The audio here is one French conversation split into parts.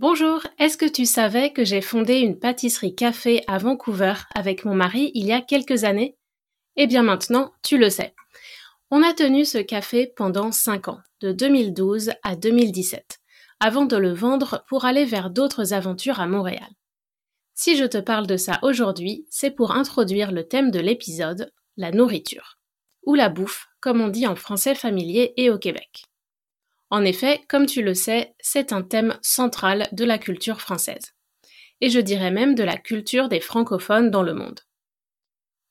Bonjour, est-ce que tu savais que j'ai fondé une pâtisserie café à Vancouver avec mon mari il y a quelques années? Eh bien maintenant, tu le sais. On a tenu ce café pendant 5 ans, de 2012 à 2017, avant de le vendre pour aller vers d'autres aventures à Montréal. Si je te parle de ça aujourd'hui, c'est pour introduire le thème de l'épisode, la nourriture, ou la bouffe, comme on dit en français familier et au Québec. En effet, comme tu le sais, c'est un thème central de la culture française. Et je dirais même de la culture des francophones dans le monde.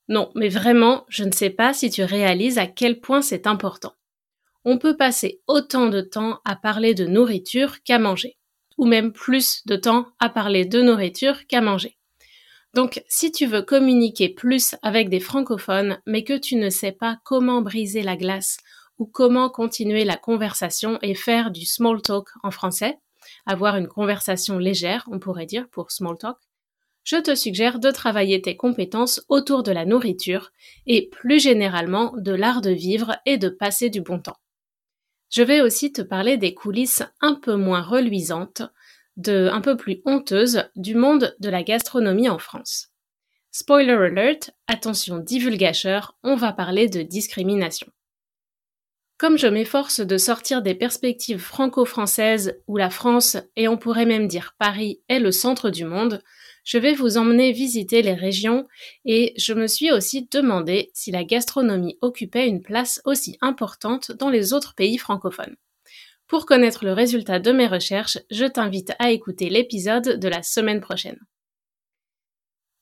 Non, mais vraiment, je ne sais pas si tu réalises à quel point c'est important. On peut passer autant de temps à parler de nourriture qu'à manger, ou même plus de temps à parler de nourriture qu'à manger. Donc, si tu veux communiquer plus avec des francophones, mais que tu ne sais pas comment briser la glace ou comment continuer la conversation et faire du small talk en français, avoir une conversation légère, on pourrait dire, pour small talk, je te suggère de travailler tes compétences autour de la nourriture et plus généralement de l'art de vivre et de passer du bon temps. Je vais aussi te parler des coulisses un peu moins reluisantes, de un peu plus honteuses du monde de la gastronomie en France. Spoiler alert, attention divulgateur, on va parler de discrimination. Comme je m'efforce de sortir des perspectives franco-françaises où la France, et on pourrait même dire Paris, est le centre du monde, je vais vous emmener visiter les régions et je me suis aussi demandé si la gastronomie occupait une place aussi importante dans les autres pays francophones. Pour connaître le résultat de mes recherches, je t'invite à écouter l'épisode de la semaine prochaine.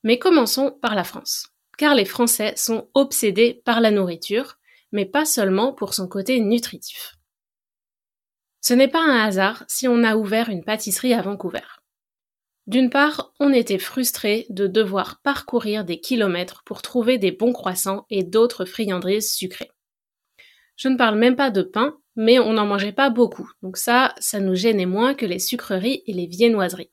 Mais commençons par la France, car les Français sont obsédés par la nourriture, mais pas seulement pour son côté nutritif. Ce n'est pas un hasard si on a ouvert une pâtisserie à Vancouver. D'une part, on était frustré de devoir parcourir des kilomètres pour trouver des bons croissants et d'autres friandises sucrées. Je ne parle même pas de pain, mais on n'en mangeait pas beaucoup, donc ça, ça nous gênait moins que les sucreries et les viennoiseries.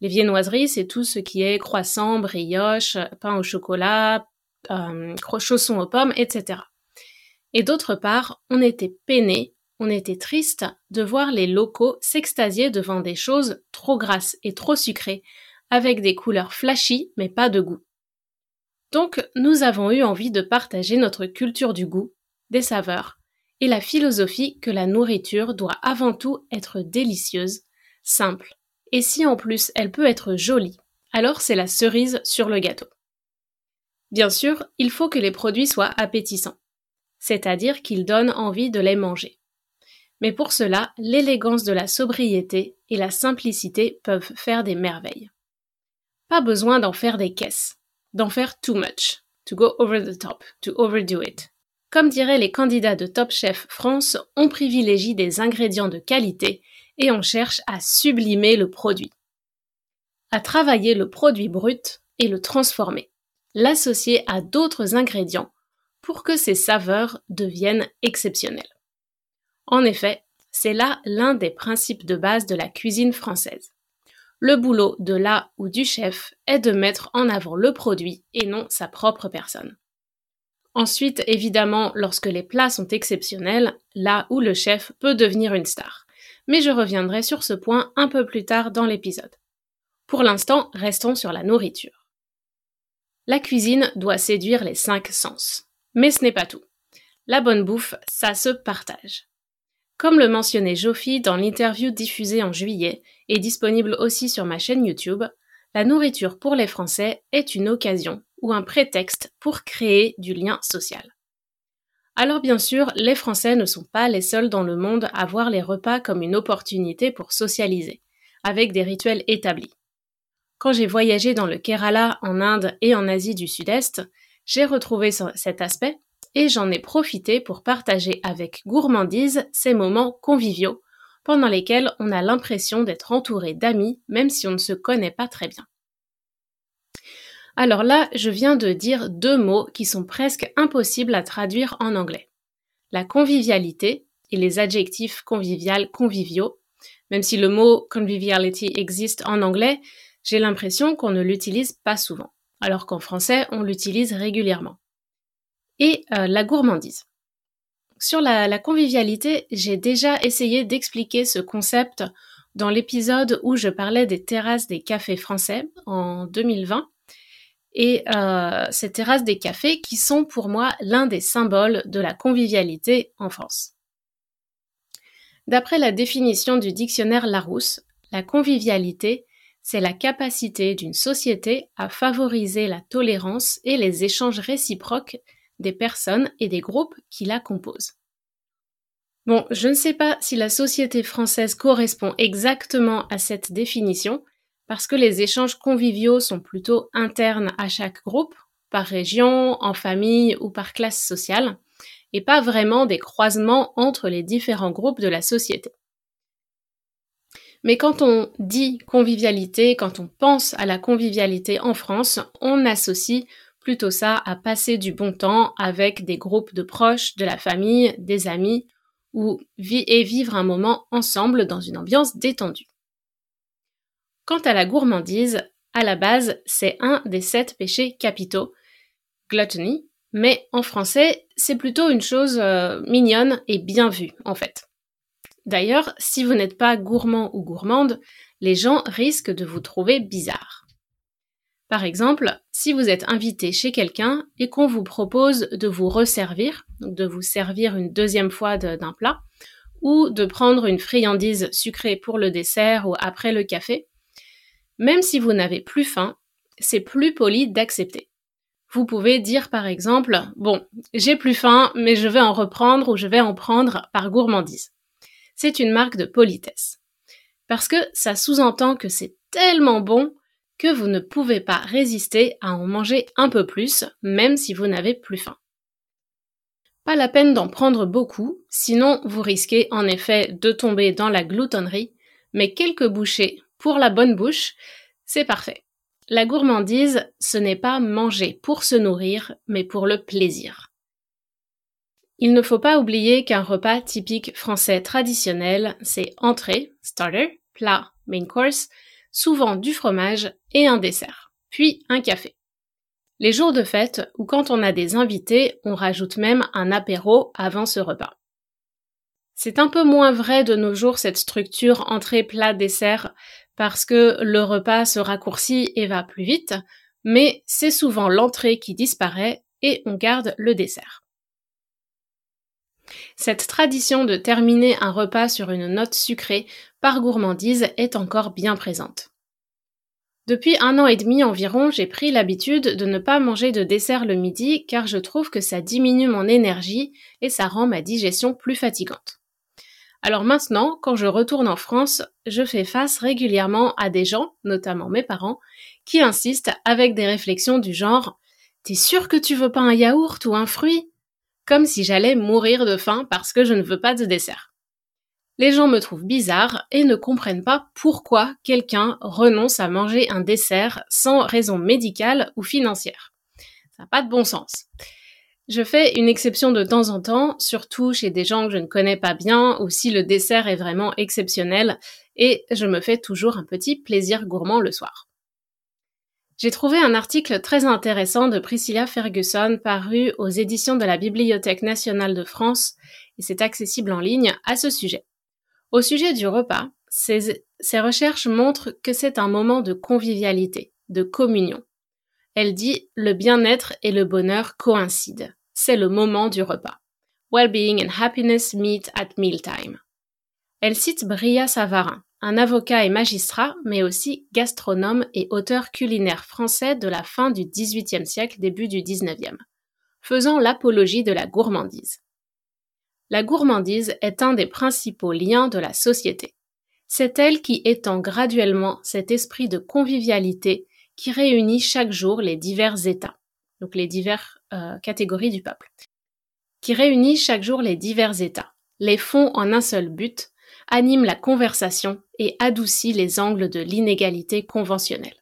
Les viennoiseries, c'est tout ce qui est croissant, brioche, pain au chocolat, euh, chaussons aux pommes, etc. Et d'autre part, on était peiné, on était triste de voir les locaux s'extasier devant des choses trop grasses et trop sucrées, avec des couleurs flashy mais pas de goût. Donc nous avons eu envie de partager notre culture du goût, des saveurs, et la philosophie que la nourriture doit avant tout être délicieuse, simple, et si en plus elle peut être jolie, alors c'est la cerise sur le gâteau. Bien sûr, il faut que les produits soient appétissants c'est-à-dire qu'ils donnent envie de les manger. Mais pour cela, l'élégance de la sobriété et la simplicité peuvent faire des merveilles. Pas besoin d'en faire des caisses, d'en faire too much, to go over the top, to overdo it. Comme diraient les candidats de Top Chef France, on privilégie des ingrédients de qualité et on cherche à sublimer le produit. À travailler le produit brut et le transformer, l'associer à d'autres ingrédients pour que ces saveurs deviennent exceptionnelles. En effet, c'est là l'un des principes de base de la cuisine française. Le boulot de la ou du chef est de mettre en avant le produit et non sa propre personne. Ensuite, évidemment, lorsque les plats sont exceptionnels, là où le chef peut devenir une star. Mais je reviendrai sur ce point un peu plus tard dans l'épisode. Pour l'instant, restons sur la nourriture. La cuisine doit séduire les cinq sens. Mais ce n'est pas tout. La bonne bouffe, ça se partage. Comme le mentionnait Jofi dans l'interview diffusée en juillet et disponible aussi sur ma chaîne YouTube, la nourriture pour les Français est une occasion ou un prétexte pour créer du lien social. Alors bien sûr, les Français ne sont pas les seuls dans le monde à voir les repas comme une opportunité pour socialiser, avec des rituels établis. Quand j'ai voyagé dans le Kerala, en Inde et en Asie du Sud-Est, j'ai retrouvé cet aspect et j'en ai profité pour partager avec gourmandise ces moments conviviaux pendant lesquels on a l'impression d'être entouré d'amis même si on ne se connaît pas très bien. Alors là, je viens de dire deux mots qui sont presque impossibles à traduire en anglais. La convivialité et les adjectifs convivial, conviviaux. Même si le mot conviviality existe en anglais, j'ai l'impression qu'on ne l'utilise pas souvent, alors qu'en français, on l'utilise régulièrement. Et euh, la gourmandise. Sur la convivialité, j'ai déjà essayé d'expliquer ce concept dans l'épisode où je parlais des terrasses des cafés français en 2020 et euh, ces terrasses des cafés qui sont pour moi l'un des symboles de la convivialité en France. D'après la définition du dictionnaire Larousse, la convivialité, c'est la capacité d'une société à favoriser la tolérance et les échanges réciproques des personnes et des groupes qui la composent. Bon, je ne sais pas si la société française correspond exactement à cette définition, parce que les échanges conviviaux sont plutôt internes à chaque groupe, par région, en famille ou par classe sociale, et pas vraiment des croisements entre les différents groupes de la société. Mais quand on dit convivialité, quand on pense à la convivialité en France, on associe plutôt ça à passer du bon temps avec des groupes de proches, de la famille, des amis, ou et vivre un moment ensemble dans une ambiance détendue. Quant à la gourmandise, à la base, c'est un des sept péchés capitaux, gluttony, mais en français, c'est plutôt une chose euh, mignonne et bien vue, en fait. D'ailleurs, si vous n'êtes pas gourmand ou gourmande, les gens risquent de vous trouver bizarre. Par exemple, si vous êtes invité chez quelqu'un et qu'on vous propose de vous resservir, de vous servir une deuxième fois d'un plat, ou de prendre une friandise sucrée pour le dessert ou après le café, même si vous n'avez plus faim, c'est plus poli d'accepter. Vous pouvez dire par exemple, bon, j'ai plus faim, mais je vais en reprendre ou je vais en prendre par gourmandise. C'est une marque de politesse. Parce que ça sous-entend que c'est tellement bon que vous ne pouvez pas résister à en manger un peu plus, même si vous n'avez plus faim. Pas la peine d'en prendre beaucoup, sinon vous risquez en effet de tomber dans la gloutonnerie, mais quelques bouchées pour la bonne bouche, c'est parfait. La gourmandise, ce n'est pas manger pour se nourrir, mais pour le plaisir. Il ne faut pas oublier qu'un repas typique français traditionnel, c'est entrée, starter, plat, main course, souvent du fromage et un dessert, puis un café. Les jours de fête ou quand on a des invités, on rajoute même un apéro avant ce repas. C'est un peu moins vrai de nos jours cette structure entrée, plat, dessert, parce que le repas se raccourcit et va plus vite, mais c'est souvent l'entrée qui disparaît et on garde le dessert. Cette tradition de terminer un repas sur une note sucrée par gourmandise est encore bien présente. Depuis un an et demi environ, j'ai pris l'habitude de ne pas manger de dessert le midi car je trouve que ça diminue mon énergie et ça rend ma digestion plus fatigante. Alors maintenant, quand je retourne en France, je fais face régulièrement à des gens, notamment mes parents, qui insistent avec des réflexions du genre T'es sûr que tu veux pas un yaourt ou un fruit? Comme si j'allais mourir de faim parce que je ne veux pas de dessert. Les gens me trouvent bizarre et ne comprennent pas pourquoi quelqu'un renonce à manger un dessert sans raison médicale ou financière. Ça n'a pas de bon sens. Je fais une exception de temps en temps, surtout chez des gens que je ne connais pas bien ou si le dessert est vraiment exceptionnel et je me fais toujours un petit plaisir gourmand le soir. J'ai trouvé un article très intéressant de Priscilla Ferguson paru aux éditions de la Bibliothèque nationale de France et c'est accessible en ligne à ce sujet. Au sujet du repas, ces, recherches montrent que c'est un moment de convivialité, de communion. Elle dit le bien-être et le bonheur coïncident. C'est le moment du repas. Well-being and happiness meet at mealtime. Elle cite Bria Savarin, un avocat et magistrat, mais aussi gastronome et auteur culinaire français de la fin du XVIIIe siècle, début du XIXe, faisant l'apologie de la gourmandise. La gourmandise est un des principaux liens de la société. C'est elle qui étend graduellement cet esprit de convivialité qui réunit chaque jour les divers États, donc les diverses euh, catégories du peuple, qui réunit chaque jour les divers États, les fond en un seul but, anime la conversation et adoucit les angles de l'inégalité conventionnelle.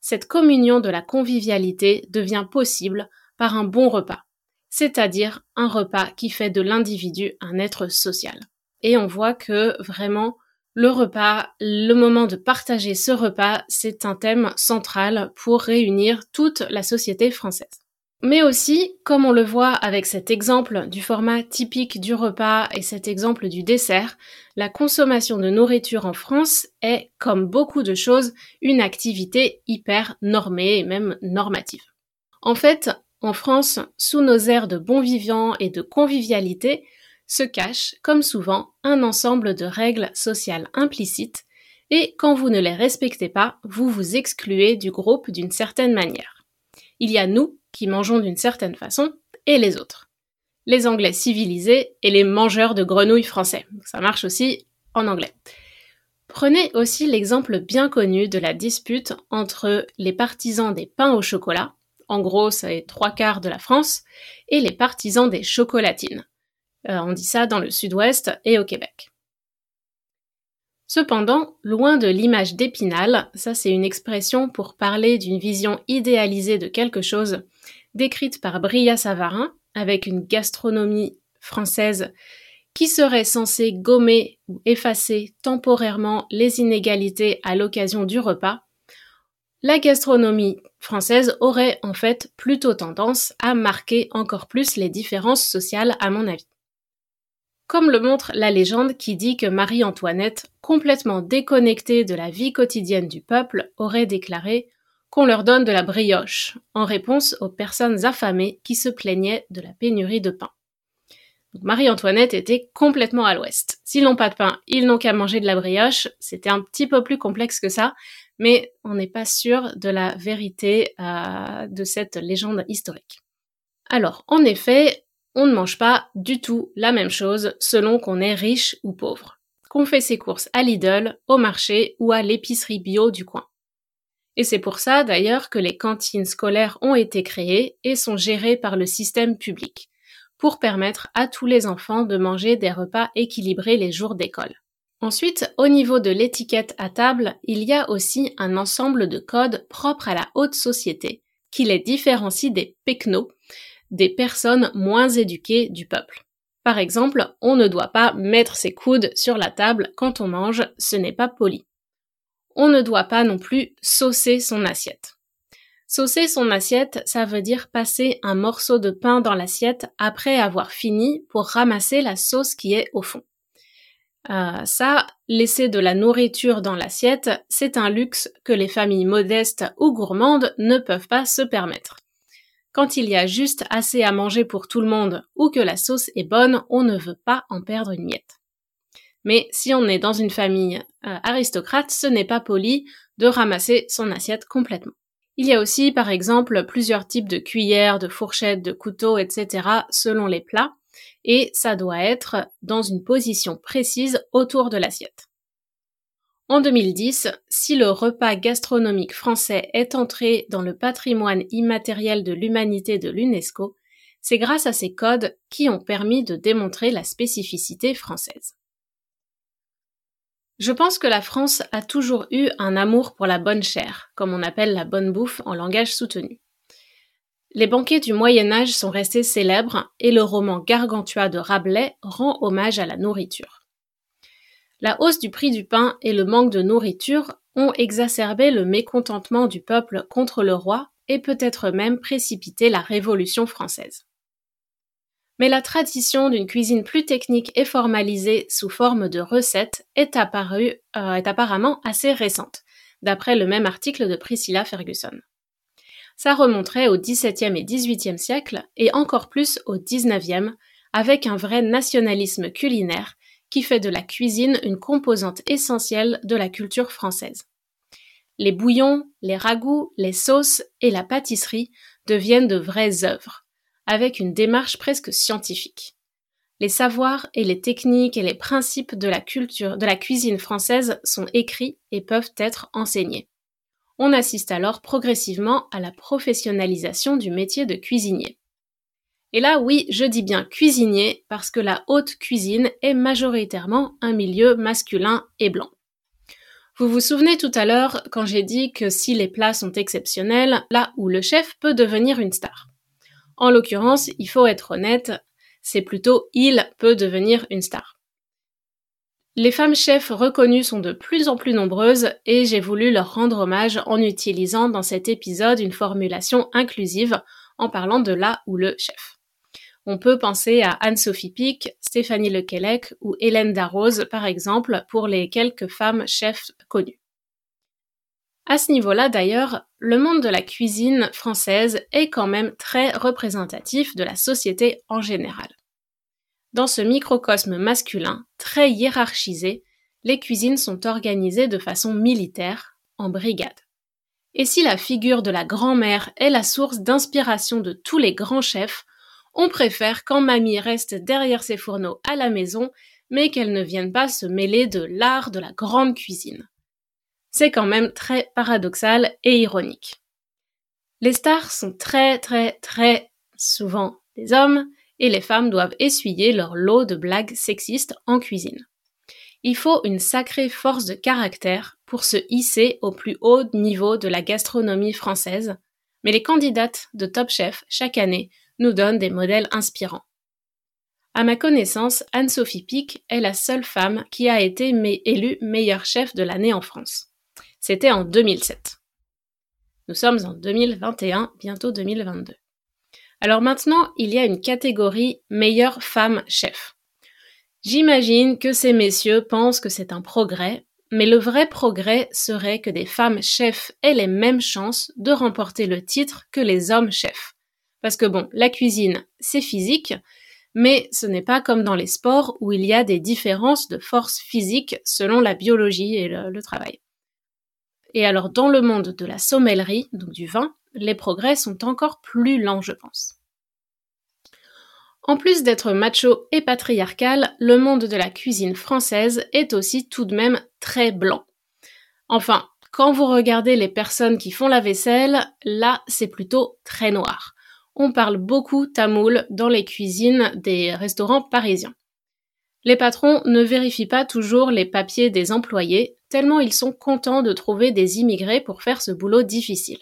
Cette communion de la convivialité devient possible par un bon repas, c'est-à-dire un repas qui fait de l'individu un être social. Et on voit que vraiment le repas, le moment de partager ce repas, c'est un thème central pour réunir toute la société française. Mais aussi, comme on le voit avec cet exemple du format typique du repas et cet exemple du dessert, la consommation de nourriture en France est, comme beaucoup de choses, une activité hyper normée et même normative. En fait, en France, sous nos airs de bon vivant et de convivialité, se cache, comme souvent, un ensemble de règles sociales implicites, et quand vous ne les respectez pas, vous vous excluez du groupe d'une certaine manière. Il y a nous, qui mangeons d'une certaine façon, et les autres. Les Anglais civilisés et les mangeurs de grenouilles français. Ça marche aussi en anglais. Prenez aussi l'exemple bien connu de la dispute entre les partisans des pains au chocolat, en gros c'est trois quarts de la France, et les partisans des chocolatines. Euh, on dit ça dans le sud-ouest et au Québec. Cependant, loin de l'image d'épinal, ça c'est une expression pour parler d'une vision idéalisée de quelque chose, décrite par Bria Savarin, avec une gastronomie française qui serait censée gommer ou effacer temporairement les inégalités à l'occasion du repas, la gastronomie française aurait en fait plutôt tendance à marquer encore plus les différences sociales à mon avis. Comme le montre la légende qui dit que Marie-Antoinette, complètement déconnectée de la vie quotidienne du peuple, aurait déclaré qu'on leur donne de la brioche, en réponse aux personnes affamées qui se plaignaient de la pénurie de pain. Marie-Antoinette était complètement à l'ouest. S'ils n'ont pas de pain, ils n'ont qu'à manger de la brioche. C'était un petit peu plus complexe que ça, mais on n'est pas sûr de la vérité euh, de cette légende historique. Alors, en effet, on ne mange pas du tout la même chose selon qu'on est riche ou pauvre, qu'on fait ses courses à Lidl, au marché ou à l'épicerie bio du coin. Et c'est pour ça d'ailleurs que les cantines scolaires ont été créées et sont gérées par le système public, pour permettre à tous les enfants de manger des repas équilibrés les jours d'école. Ensuite, au niveau de l'étiquette à table, il y a aussi un ensemble de codes propres à la haute société, qui les différencie des pecnos, des personnes moins éduquées du peuple. Par exemple, on ne doit pas mettre ses coudes sur la table quand on mange, ce n'est pas poli. On ne doit pas non plus saucer son assiette. Saucer son assiette, ça veut dire passer un morceau de pain dans l'assiette après avoir fini pour ramasser la sauce qui est au fond. Euh, ça, laisser de la nourriture dans l'assiette, c'est un luxe que les familles modestes ou gourmandes ne peuvent pas se permettre. Quand il y a juste assez à manger pour tout le monde ou que la sauce est bonne, on ne veut pas en perdre une miette. Mais si on est dans une famille euh, aristocrate, ce n'est pas poli de ramasser son assiette complètement. Il y a aussi, par exemple, plusieurs types de cuillères, de fourchettes, de couteaux, etc. selon les plats et ça doit être dans une position précise autour de l'assiette. En 2010, si le repas gastronomique français est entré dans le patrimoine immatériel de l'humanité de l'UNESCO, c'est grâce à ces codes qui ont permis de démontrer la spécificité française. Je pense que la France a toujours eu un amour pour la bonne chair, comme on appelle la bonne bouffe en langage soutenu. Les banquets du Moyen Âge sont restés célèbres et le roman Gargantua de Rabelais rend hommage à la nourriture. La hausse du prix du pain et le manque de nourriture ont exacerbé le mécontentement du peuple contre le roi et peut-être même précipité la Révolution française. Mais la tradition d'une cuisine plus technique et formalisée sous forme de recettes est, apparue, euh, est apparemment assez récente, d'après le même article de Priscilla Ferguson. Ça remonterait au XVIIe et XVIIIe siècle, et encore plus au XIXe, avec un vrai nationalisme culinaire qui fait de la cuisine une composante essentielle de la culture française. Les bouillons, les ragoûts, les sauces et la pâtisserie deviennent de vraies œuvres, avec une démarche presque scientifique. Les savoirs et les techniques et les principes de la culture, de la cuisine française sont écrits et peuvent être enseignés. On assiste alors progressivement à la professionnalisation du métier de cuisinier. Et là, oui, je dis bien cuisinier parce que la haute cuisine est majoritairement un milieu masculin et blanc. Vous vous souvenez tout à l'heure quand j'ai dit que si les plats sont exceptionnels, là où le chef peut devenir une star. En l'occurrence, il faut être honnête, c'est plutôt il peut devenir une star. Les femmes chefs reconnues sont de plus en plus nombreuses et j'ai voulu leur rendre hommage en utilisant dans cet épisode une formulation inclusive en parlant de là ou le chef. On peut penser à Anne-Sophie Pic, Stéphanie Lequelec ou Hélène Darroze, par exemple, pour les quelques femmes chefs connues. À ce niveau-là, d'ailleurs, le monde de la cuisine française est quand même très représentatif de la société en général. Dans ce microcosme masculin, très hiérarchisé, les cuisines sont organisées de façon militaire, en brigade. Et si la figure de la grand-mère est la source d'inspiration de tous les grands chefs, on préfère quand mamie reste derrière ses fourneaux à la maison, mais qu'elle ne vienne pas se mêler de l'art de la grande cuisine. C'est quand même très paradoxal et ironique. Les stars sont très très très souvent des hommes, et les femmes doivent essuyer leur lot de blagues sexistes en cuisine. Il faut une sacrée force de caractère pour se hisser au plus haut niveau de la gastronomie française, mais les candidates de Top Chef chaque année nous donne des modèles inspirants. À ma connaissance, Anne-Sophie Pic est la seule femme qui a été élue meilleure chef de l'année en France. C'était en 2007. Nous sommes en 2021, bientôt 2022. Alors maintenant, il y a une catégorie meilleure femme chef. J'imagine que ces messieurs pensent que c'est un progrès, mais le vrai progrès serait que des femmes chefs aient les mêmes chances de remporter le titre que les hommes chefs. Parce que bon, la cuisine, c'est physique, mais ce n'est pas comme dans les sports où il y a des différences de force physique selon la biologie et le, travail. Et alors dans le monde de la sommellerie, donc du vin, les progrès sont encore plus lents, je pense. En plus d'être macho et patriarcal, le monde de la cuisine française est aussi tout de même très blanc. Enfin, quand vous regardez les personnes qui font la vaisselle, là c'est plutôt très noir on parle beaucoup tamoul dans les cuisines des restaurants parisiens. Les patrons ne vérifient pas toujours les papiers des employés, tellement ils sont contents de trouver des immigrés pour faire ce boulot difficile.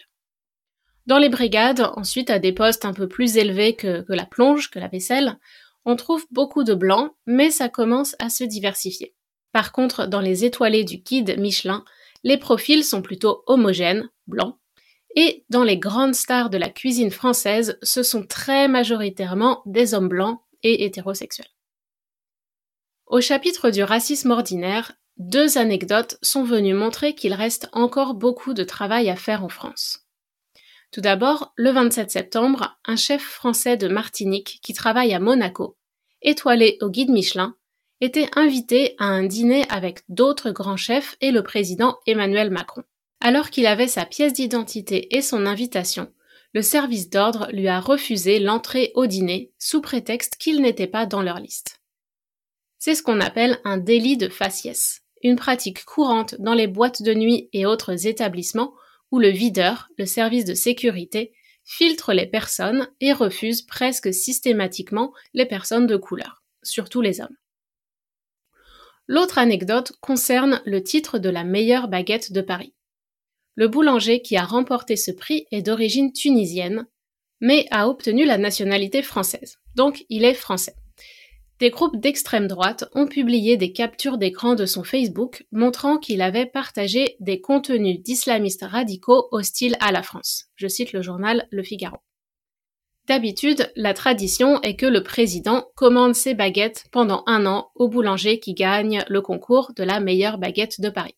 Dans les brigades, ensuite à des postes un peu plus élevés que, la plonge, que la vaisselle, on trouve beaucoup de blancs, mais ça commence à se diversifier. Par contre, dans les étoilés du guide Michelin, les profils sont plutôt homogènes, blancs, et dans les grandes stars de la cuisine française, ce sont très majoritairement des hommes blancs et hétérosexuels. Au chapitre du racisme ordinaire, deux anecdotes sont venues montrer qu'il reste encore beaucoup de travail à faire en France. Tout d'abord, le 27 septembre, un chef français de Martinique qui travaille à Monaco, étoilé au guide Michelin, était invité à un dîner avec d'autres grands chefs et le président Emmanuel Macron. Alors qu'il avait sa pièce d'identité et son invitation, le service d'ordre lui a refusé l'entrée au dîner sous prétexte qu'il n'était pas dans leur liste. C'est ce qu'on appelle un délit de faciès, une pratique courante dans les boîtes de nuit et autres établissements où le videur, le service de sécurité, filtre les personnes et refuse presque systématiquement les personnes de couleur, surtout les hommes. L'autre anecdote concerne le titre de la meilleure baguette de Paris. Le boulanger qui a remporté ce prix est d'origine tunisienne, mais a obtenu la nationalité française. Donc il est français. Des groupes d'extrême droite ont publié des captures d'écran de son Facebook montrant qu'il avait partagé des contenus d'islamistes radicaux hostiles à la France. Je cite le journal Le Figaro. D'habitude, la tradition est que le président commande ses baguettes pendant un an au boulanger qui gagne le concours de la meilleure baguette de Paris.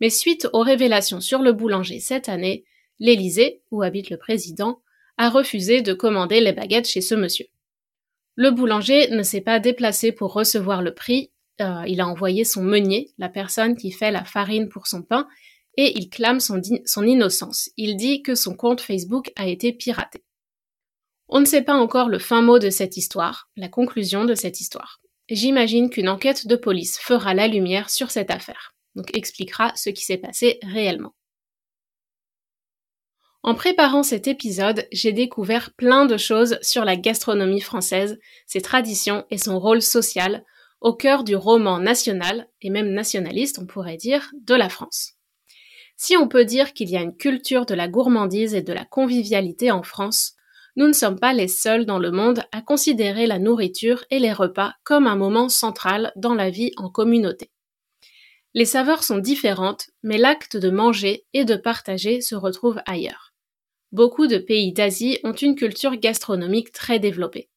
Mais suite aux révélations sur le boulanger cette année, l'Élysée, où habite le président, a refusé de commander les baguettes chez ce monsieur. Le boulanger ne s'est pas déplacé pour recevoir le prix, euh, il a envoyé son meunier, la personne qui fait la farine pour son pain, et il clame son, son innocence. Il dit que son compte Facebook a été piraté. On ne sait pas encore le fin mot de cette histoire, la conclusion de cette histoire. J'imagine qu'une enquête de police fera la lumière sur cette affaire, donc expliquera ce qui s'est passé réellement. En préparant cet épisode, j'ai découvert plein de choses sur la gastronomie française, ses traditions et son rôle social, au cœur du roman national, et même nationaliste on pourrait dire, de la France. Si on peut dire qu'il y a une culture de la gourmandise et de la convivialité en France, nous ne sommes pas les seuls dans le monde à considérer la nourriture et les repas comme un moment central dans la vie en communauté. Les saveurs sont différentes, mais l'acte de manger et de partager se retrouve ailleurs beaucoup de pays d'Asie ont une culture gastronomique très développée.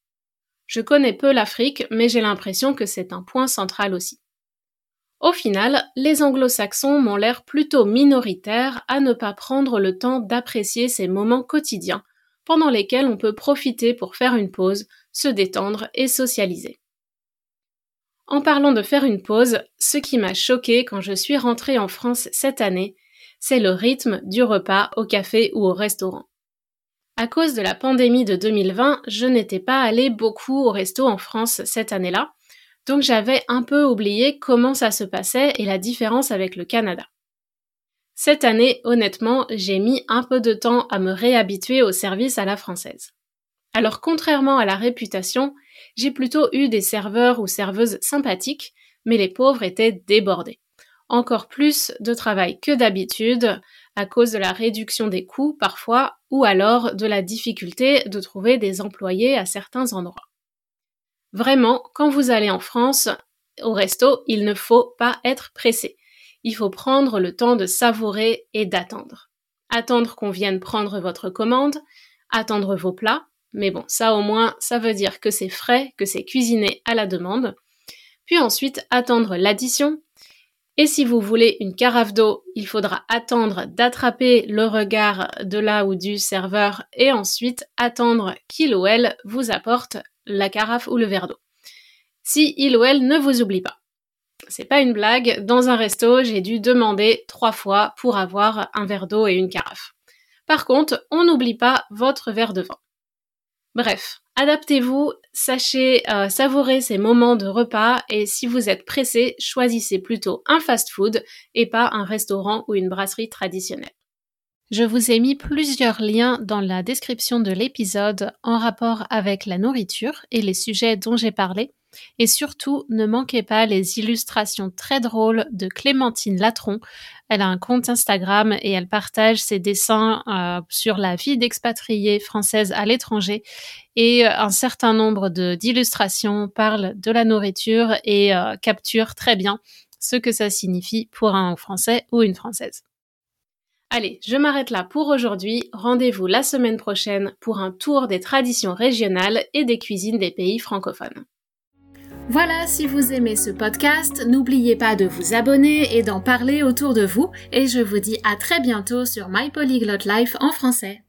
Je connais peu l'Afrique, mais j'ai l'impression que c'est un point central aussi. Au final, les anglo-saxons m'ont l'air plutôt minoritaires à ne pas prendre le temps d'apprécier ces moments quotidiens, pendant lesquels on peut profiter pour faire une pause, se détendre et socialiser. En parlant de faire une pause, ce qui m'a choqué quand je suis rentrée en France cette année, c'est le rythme du repas au café ou au restaurant. À cause de la pandémie de 2020, je n'étais pas allée beaucoup au resto en France cette année-là, donc j'avais un peu oublié comment ça se passait et la différence avec le Canada. Cette année, honnêtement, j'ai mis un peu de temps à me réhabituer au service à la française. Alors contrairement à la réputation, j'ai plutôt eu des serveurs ou serveuses sympathiques, mais les pauvres étaient débordés encore plus de travail que d'habitude à cause de la réduction des coûts parfois ou alors de la difficulté de trouver des employés à certains endroits. Vraiment, quand vous allez en France, au resto, il ne faut pas être pressé. Il faut prendre le temps de savourer et d'attendre. Attendre qu'on vienne prendre votre commande, attendre vos plats, mais bon, ça au moins, ça veut dire que c'est frais, que c'est cuisiné à la demande. Puis ensuite, attendre l'addition, et si vous voulez une carafe d'eau, il faudra attendre d'attraper le regard de là ou du serveur et ensuite attendre qu'il ou elle vous apporte la carafe ou le verre d'eau. Si il ou elle ne vous oublie pas. C'est pas une blague, dans un resto, j'ai dû demander trois fois pour avoir un verre d'eau et une carafe. Par contre, on n'oublie pas votre verre de vin. Bref, adaptez-vous, sachez euh, savourer ces moments de repas et si vous êtes pressé, choisissez plutôt un fast-food et pas un restaurant ou une brasserie traditionnelle. Je vous ai mis plusieurs liens dans la description de l'épisode en rapport avec la nourriture et les sujets dont j'ai parlé. Et surtout, ne manquez pas les illustrations très drôles de Clémentine Latron. Elle a un compte Instagram et elle partage ses dessins euh, sur la vie d'expatriés françaises à l'étranger. Et euh, un certain nombre d'illustrations parlent de la nourriture et euh, capturent très bien ce que ça signifie pour un Français ou une Française. Allez, je m'arrête là pour aujourd'hui. Rendez-vous la semaine prochaine pour un tour des traditions régionales et des cuisines des pays francophones. Voilà, si vous aimez ce podcast, n'oubliez pas de vous abonner et d'en parler autour de vous. Et je vous dis à très bientôt sur My Polyglot Life en français.